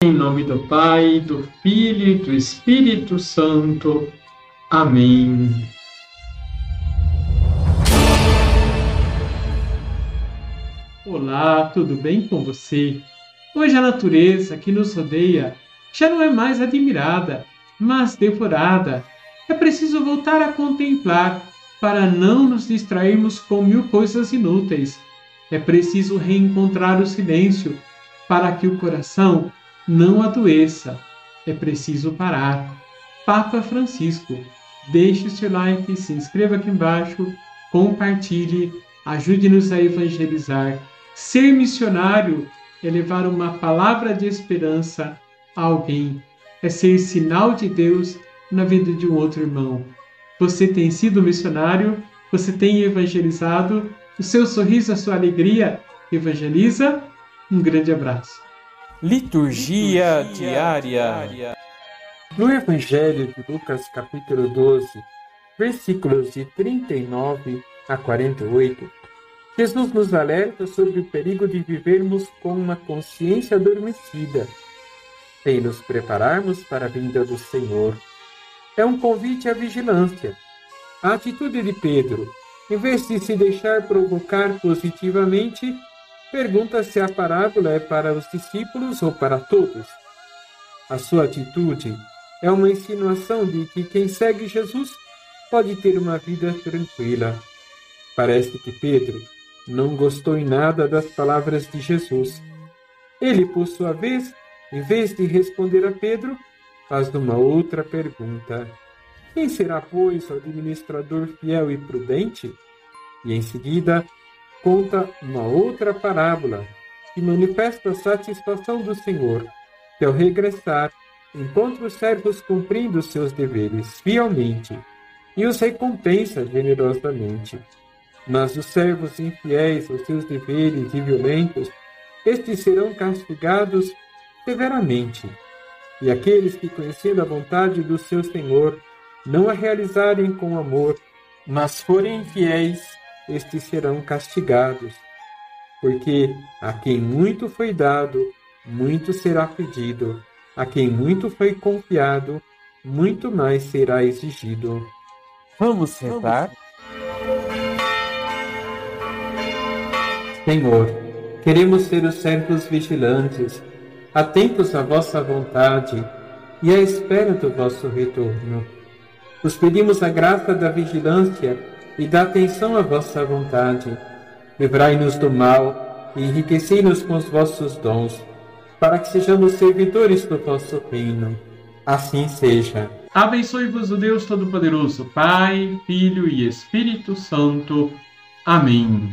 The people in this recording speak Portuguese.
Em nome do Pai, do Filho e do Espírito Santo. Amém. Olá, tudo bem com você? Hoje a natureza que nos rodeia já não é mais admirada, mas devorada. É preciso voltar a contemplar para não nos distrairmos com mil coisas inúteis. É preciso reencontrar o silêncio para que o coração não adoeça. É preciso parar. Papa Francisco, deixe o seu like, se inscreva aqui embaixo, compartilhe, ajude-nos a evangelizar. Ser missionário é levar uma palavra de esperança a alguém, é ser sinal de Deus na vida de um outro irmão. Você tem sido missionário, você tem evangelizado, o seu sorriso, a sua alegria evangeliza. Um grande abraço. Liturgia, Liturgia diária. diária. No Evangelho de Lucas, capítulo 12, versículos de 39 a 48, Jesus nos alerta sobre o perigo de vivermos com uma consciência adormecida, sem nos prepararmos para a vinda do Senhor. É um convite à vigilância. A atitude de Pedro, em vez de se deixar provocar positivamente, pergunta se a parábola é para os discípulos ou para todos. A sua atitude é uma insinuação de que quem segue Jesus pode ter uma vida tranquila. Parece que Pedro não gostou em nada das palavras de Jesus. Ele, por sua vez, em vez de responder a Pedro, faz uma outra pergunta: Quem será, pois, o administrador fiel e prudente? E em seguida conta uma outra parábola que manifesta a satisfação do Senhor, que ao regressar encontra os servos cumprindo seus deveres fielmente e os recompensa generosamente. Mas os servos infiéis aos seus deveres e violentos, estes serão castigados severamente. E aqueles que, conhecendo a vontade do seu Senhor, não a realizarem com amor, mas forem infiéis, estes serão castigados. Porque a quem muito foi dado, muito será pedido, a quem muito foi confiado, muito mais será exigido. Vamos rezar? Senhor, queremos ser os servos vigilantes, atentos à vossa vontade e à espera do vosso retorno. Os pedimos a graça da vigilância e da atenção à vossa vontade. Livrai-nos do mal e enriquecei-nos com os vossos dons, para que sejamos servidores do vosso reino. Assim seja. Abençoe-vos o Deus Todo-Poderoso, Pai, Filho e Espírito Santo. Amém.